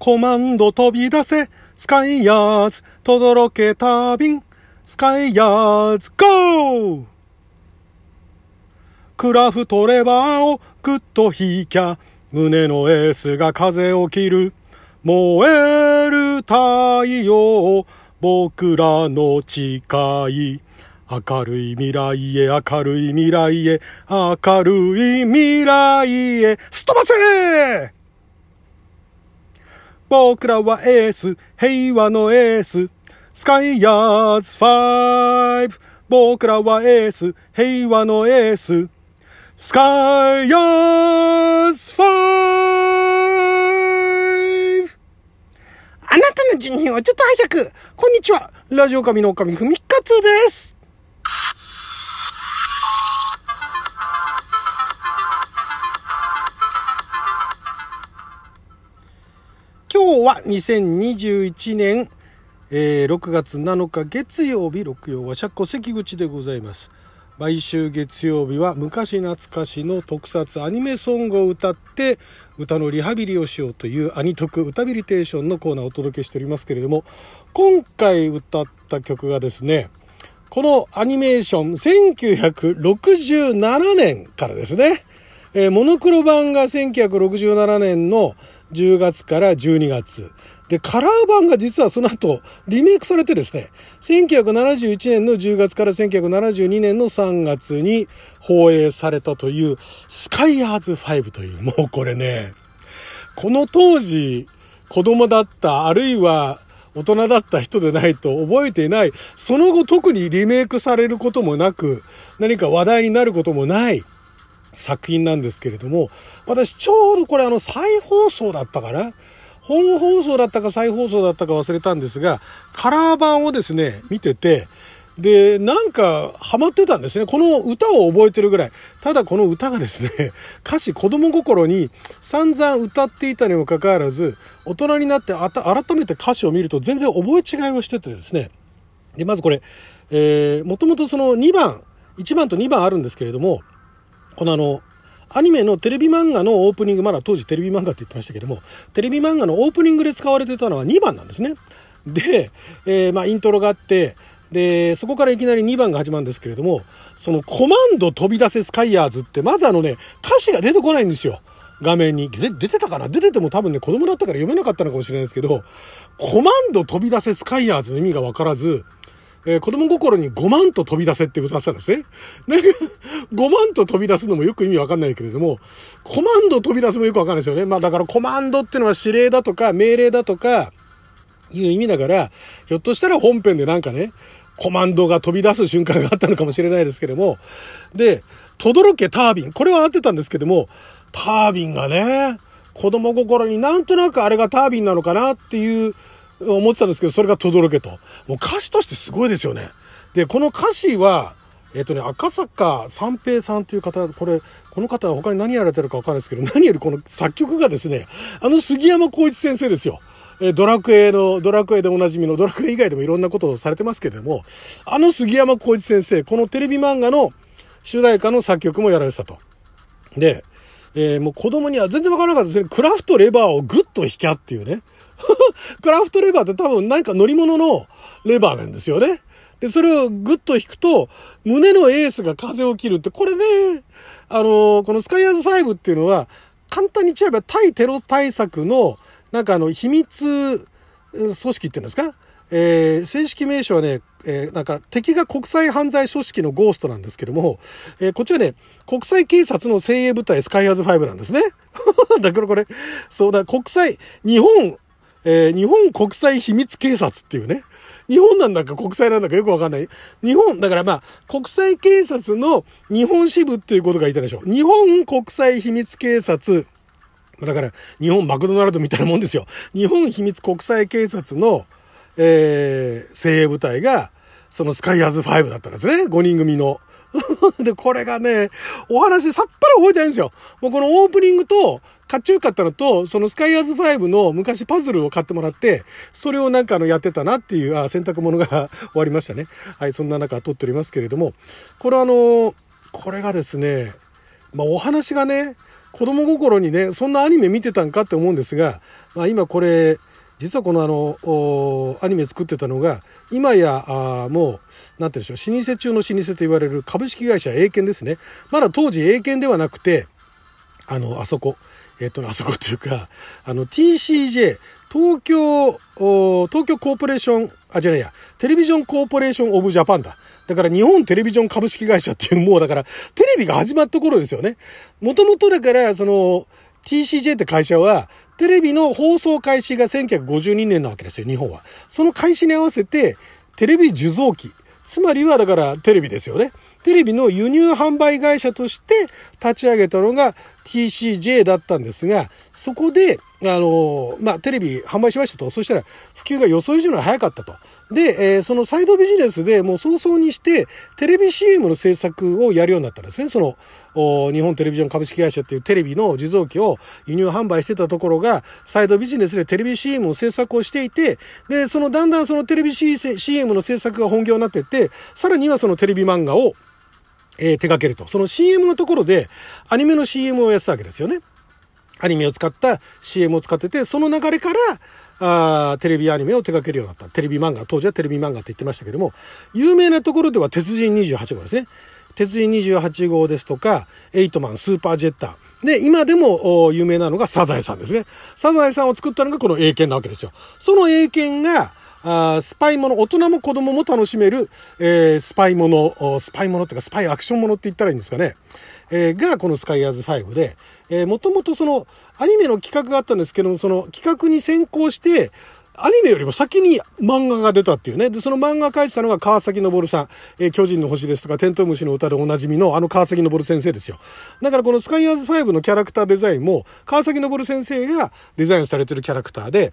コマンド飛び出せ、スカイヤーズ、とどろけた便、スカイヤーズ、ゴー。クラフトレバーをグッと引きゃ、胸のエースが風を切る。燃える太陽、僕らの誓い。明るい未来へ、明るい未来へ、明るい未来へ、すっ飛ばせ僕らはエース、平和のエース、スカイヤーズ5。僕らはエース、平和のエース、スカイヤーズ 5! あなたの順位をちょっと拝借。こんにちは。ラジオ神の神ふみかつです。2021年、えー、6月7日月曜日、六曜は釈迦関口でございます。毎週月曜日は昔懐かしの特撮アニメソングを歌って歌のリハビリをしようというアニトク歌ビリテーションのコーナーをお届けしておりますけれども今回歌った曲がですねこのアニメーション1967年からですね、えー、モノクロ版が1967年の10月から12月。で、カラー版が実はその後、リメイクされてですね、1971年の10月から1972年の3月に放映されたという、スカイヤーズ5という、もうこれね、この当時、子供だった、あるいは大人だった人でないと覚えていない、その後特にリメイクされることもなく、何か話題になることもない作品なんですけれども、私ちょうどこれあの再放送だったかな？本放送だったか再放送だったか忘れたんですが、カラー版をですね、見てて、で、なんか、ハマってたんですね。この歌を覚えてるぐらい。ただこの歌がですね、歌詞子供心に散々歌っていたにもかかわらず、大人になってあた改めて歌詞を見ると全然覚え違いをしててですね。で、まずこれ、えー、もともとその2番、1番と2番あるんですけれども、このあの、アニメのテレビ漫画のオープニング、まだ当時テレビ漫画って言ってましたけども、テレビ漫画のオープニングで使われてたのは2番なんですね。で、えー、まあイントロがあって、で、そこからいきなり2番が始まるんですけれども、そのコマンド飛び出せスカイヤーズって、まずあのね、歌詞が出てこないんですよ。画面に。で出てたかな？出てても多分ね、子供だったから読めなかったのかもしれないですけど、コマンド飛び出せスカイヤーズの意味がわからず、えー、子供心に5万と飛び出せって歌ってたんですね。ね、5万と飛び出すのもよく意味わかんないけれども、コマンド飛び出すもよくわかんないですよね。まあだからコマンドっていうのは指令だとか命令だとかいう意味だから、ひょっとしたら本編でなんかね、コマンドが飛び出す瞬間があったのかもしれないですけれども、で、とどろけタービン。これは合ってたんですけども、タービンがね、子供心になんとなくあれがタービンなのかなっていう思ってたんですけど、それが轟けと。もう歌詞としてすごいですよね。で、この歌詞は、えっ、とね、赤坂三平さんという方、これ、この方は他に何やられてるかわかんないですけど、何よりこの作曲がですね、あの杉山浩一先生ですよ。えドラクエの、ドラクエでおなじみの、ドラクエ以外でもいろんなことをされてますけれども、あの杉山浩一先生、このテレビ漫画の主題歌の作曲もやられてたと。で、えー、もう子供には全然わからなかったですね。クラフトレバーをグッと引きゃっていうね。クラフトレバーって多分何か乗り物のレバーなんですよね。で、それをグッと引くと、胸のエースが風を切るって、これね、あの、このスカイアーズ5っていうのは、簡単に言っちゃえば対テロ対策の、なんかあの、秘密組織っていうんですか？えー、正式名称はね、えー、なんか敵が国際犯罪組織のゴーストなんですけども、えー、こっちはね、国際警察の精鋭部隊スカイアーズ5なんですね。だからこれ、そうだ、国際、日本、えー、日本国際秘密警察っていうね。日本なんだか国際なんだかよくわかんない。日本、だからまあ、国際警察の日本支部っていうことが言ったいでしょ。日本国際秘密警察。だから、日本マクドナルドみたいなもんですよ。日本秘密国際警察の、えー、精鋭部隊が、そのスカイアーズ5だったんですね。5人組の。で、これがね、お話さっぱり覚えてないんですよ。もうこのオープニングと、かっちょよかったのと、そのスカイアーズ5の昔パズルを買ってもらって、それをなんかあのやってたなっていう、あ、洗濯物が 終わりましたね。はい、そんな中撮っておりますけれども、これあの、これがですね、まあお話がね、子供心にね、そんなアニメ見てたんかって思うんですが、まあ、今これ、実はこのあの、アニメ作ってたのが、今や、あもう、なんていうんでしょう、老舗中の老舗と言われる株式会社英検ですね。まだ当時英検ではなくて、あの、あそこ、えっと、あそこっていうか、あの、TCJ、東京、東京コーポレーション、あ、じゃないや、テレビジョンコーポレーションオブジャパンだ。だから日本テレビジョン株式会社っていうもうだからテレビが始まった頃ですよね。もともとだからその TCJ って会社はテレビの放送開始が1952年なわけですよ、日本は。その開始に合わせてテレビ受像機。つまりはだからテレビですよね。テレビの輸入販売会社として立ち上げたのが TCJ だったんですが、そこで、あの、まあ、テレビ販売しましたと。そしたら普及が予想以上に早かったと。で、えー、そのサイドビジネスでもう早々にしてテレビ CM の制作をやるようになったんですね。その、日本テレビジョン株式会社っていうテレビの受像機を輸入販売してたところが、サイドビジネスでテレビ CM を制作をしていて、で、そのだんだんそのテレビ CM の制作が本業になってって、さらにはそのテレビ漫画を、えー、手掛けると。その CM のところでアニメの CM をやってたわけですよね。アニメを使った CM を使ってて、その流れから、あテレビアニメを手掛けるようになった。テレビ漫画、当時はテレビ漫画って言ってましたけども、有名なところでは鉄人28号ですね。鉄人28号ですとか、エイトマン、スーパージェッター。で、今でも有名なのがサザエさんですね。サザエさんを作ったのがこのエイケンなわけですよ。そのエイケンが、あスパイもの、大人も子供も楽しめる、えー、スパイもの、スパイものっていうかスパイアクションものって言ったらいいんですかね。えー、がこのスカイヤーズ5で、えー、もともとそのアニメの企画があったんですけども、その企画に先行して、アニメよりも先に漫画が出たっていうね。で、その漫画描いてたのが川崎昇さん、えー、巨人の星ですとか、テントウムシの歌でおなじみのあの川崎昇先生ですよ。だからこのスカイアーズ5のキャラクターデザインも、川崎昇先生がデザインされてるキャラクターで、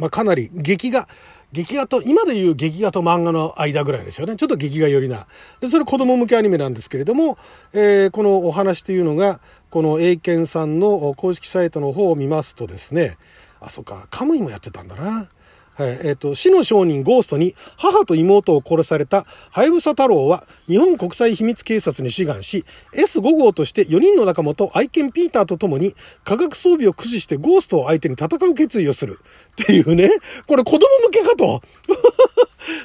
まあ、かなり劇画、劇画と、今で言う劇画と漫画の間ぐらいですよね。ちょっと劇画寄りな。で、それ子供向けアニメなんですけれども、えー、このお話というのが、この英検さんの公式サイトの方を見ますとですね、あ、そっか、カムイもやってたんだな。はい、えっ、ー、と、死の商人ゴーストに母と妹を殺されたハヤブサ太郎は日本国際秘密警察に志願し、S5 号として4人の仲間と愛犬ピーターと共に科学装備を駆使してゴーストを相手に戦う決意をする。っていうね、これ子供向けかと。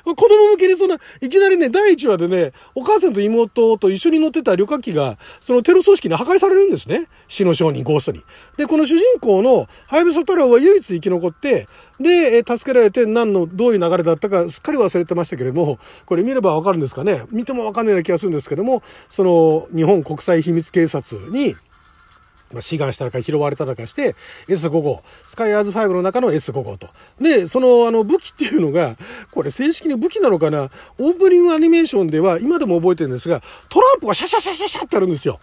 子供向けにそんな、いきなりね、第1話でね、お母さんと妹と一緒に乗ってた旅客機が、そのテロ組織に破壊されるんですね。死の商人、ゴーストに。で、この主人公のハイブソ太郎は唯一生き残って、で、助けられて何の、どういう流れだったかすっかり忘れてましたけれども、これ見ればわかるんですかね。見てもわかんないような気がするんですけども、その、日本国際秘密警察に、まあ、志願したのか拾われたのかして、S5 号、スカイアーズ5の中の S5 号と。で、その、あの、武器っていうのが、これ正式に武器なのかな？オープニングアニメーションでは、今でも覚えてるんですが、トランプがシャシャシャシャシャってあるんですよ。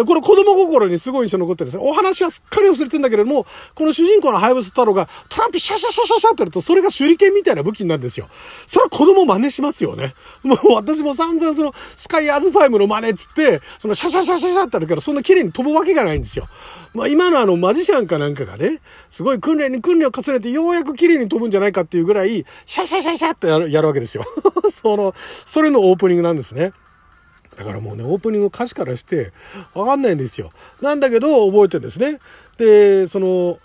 で、これ子供心にすごい印象残ってるんですね。お話はすっかり忘れてんだけれども、この主人公のハイブス太郎がトランプシャシャシャシャシャってやると、それが手裏剣みたいな武器になるんですよ。それは子供真似しますよね。もう私も散々その、スカイアーズ5の真似っつって、そのシャシャシャシャシャってあるから、そんな綺麗に飛ぶわけがないんですよ。まあ今のあのマジシャンかなんかがね、すごい訓練に訓練を重ねてようやく綺麗に飛ぶんじゃないかっていうぐらい、シャシャシャシャってやるやるわけですよ。その、それのオープニングなんですね。だからもうね、オープニング歌詞からしてわかんないんですよ。なんだけど覚えてるんですね。で、その、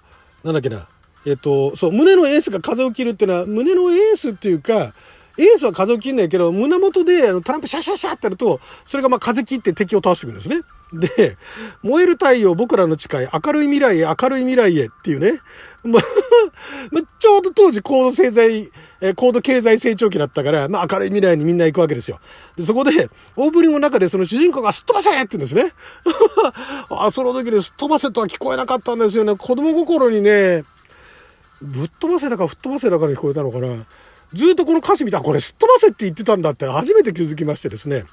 なんだっけな。えっと、そう、胸のエースが風を切るっていうのは、胸のエースっていうか、エースは風を切んないけど、胸元であのトランプシャシャシャってやると、それがまあ風切って敵を倒していくんですね。で、燃える太陽僕らの誓い、明るい未来へ、明るい未来へっていうね。まあ、ちょうど当時高度経済、え高度経済成長期だったから、まあ明るい未来にみんな行くわけですよ。で、そこで、オープニングの中でその主人公がすっ飛ばせって言うんですね。あ、その時ですっ飛ばせとは聞こえなかったんですよね。子供心にね、ぶっ飛ばせだか吹っ飛ばせだかに聞こえたのかな。ずっとこの歌詞見たら、これすっ飛ばせって言ってたんだって初めて気づきましてですね。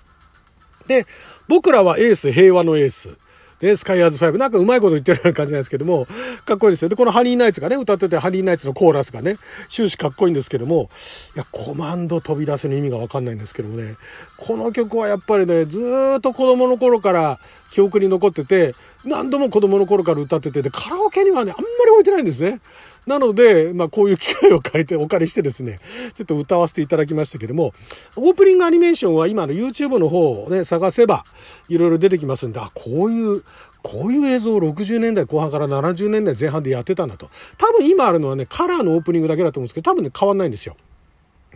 で、僕らはエース、平和のエース。で、スカイアーズ5。なんかうまいこと言ってるような感じなんですけども、かっこいいですよ。で、このハニーナイツがね、歌ってて、ハニーナイツのコーラスがね、終始かっこいいんですけども、いや、コマンド飛び出すの意味がわかんないんですけどもね、この曲はやっぱりね、ずっと子供の頃から記憶に残ってて、何度も子供の頃から歌ってて、で、カラオケにはね、あんまり置いてないんですね。なので、まあこういう機会を借りて、お借りしてですね、ちょっと歌わせていただきましたけども、オープニングアニメーションは今の YouTube の方をね、探せば、いろいろ出てきますんで、あ、こういう、こういう映像を60年代後半から70年代前半でやってたんだと。多分今あるのはね、カラーのオープニングだけだと思うんですけど、多分ね、変わんないんですよ。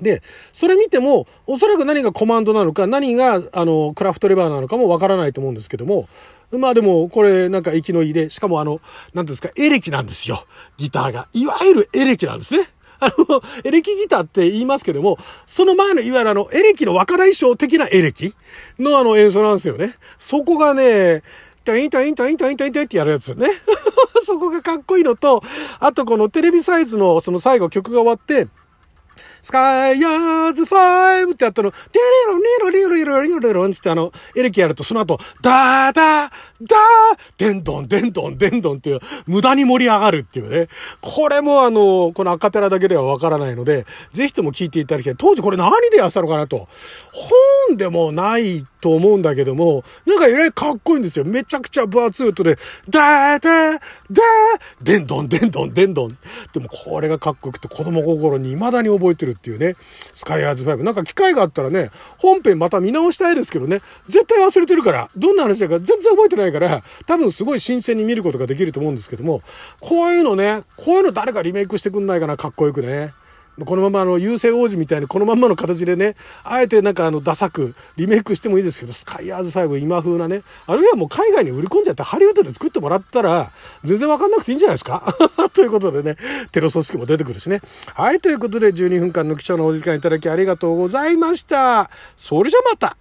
で、それ見ても、おそらく何がコマンドなのか、何が、あの、クラフトレバーなのかもわからないと思うんですけども、まあでも、これなんか息のいいで、しかもあの、なんですか、エレキなんですよ。ギターが。いわゆるエレキなんですね。あの、エレキギターって言いますけども、その前のいわゆるあの、エレキの若大将的なエレキのあの演奏なんですよね。そこがね、タインタインタインタインタインタインってやるやつね。そこがかっこいいのと、あとこのテレビサイズのその最後曲が終わって、スカイヤーズファイブってやったの、テレロニロリロリロリロリロンってあの、エレキやるとその後、ダーダー、ダー、デンドン、デンドン、デンドンっていう、無駄に盛り上がるっていうね。これもあの、このアカペラだけではわからないので、ぜひとも聞いていただきたい。当時これ何でやってたのかなと。本でもないと思うんだけども、なんかえらいかっこいいんですよ。めちゃくちゃ分厚い音で、ダーダー、ダー、デンドン、デンドン、デンドン。でもこれがかっこよくて子供心に未だに覚えてるっていうね、スカイアーズ5。なんか機会があったらね、本編また見直したいですけどね、絶対忘れてるから、どんな話だか全然覚えてないないから、多分すごい新鮮に見ることができると思うんですけども、こういうのね、こういうの誰かリメイクしてくんないかな、かっこよくね。このままあの、優勢王子みたいにこのままの形でね、あえてなんかあの、ダサくリメイクしてもいいですけど、スカイアーズ5今風なね、あるいはもう海外に売り込んじゃってハリウッドで作ってもらったら、全然わかんなくていいんじゃないですか？ということでね、テロ組織も出てくるしね。はい、ということで12分間の貴重なお時間いただきありがとうございました。それじゃまた